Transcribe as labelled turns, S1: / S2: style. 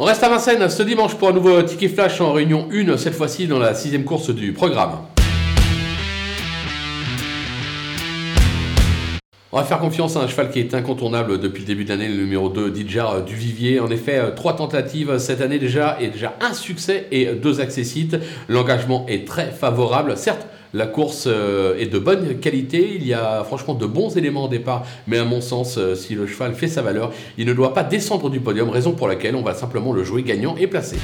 S1: On reste à Vincennes ce dimanche pour un nouveau ticket flash en réunion 1, cette fois-ci dans la sixième course du programme. On va faire confiance à un cheval qui est incontournable depuis le début de l'année, le numéro 2, Didjar du Vivier. En effet, euh, trois tentatives cette année déjà et déjà un succès et deux accessites. L'engagement est très favorable. Certes, la course euh, est de bonne qualité, il y a franchement de bons éléments au départ, mais à mon sens, euh, si le cheval fait sa valeur, il ne doit pas descendre du podium, raison pour laquelle on va simplement le jouer gagnant et placé.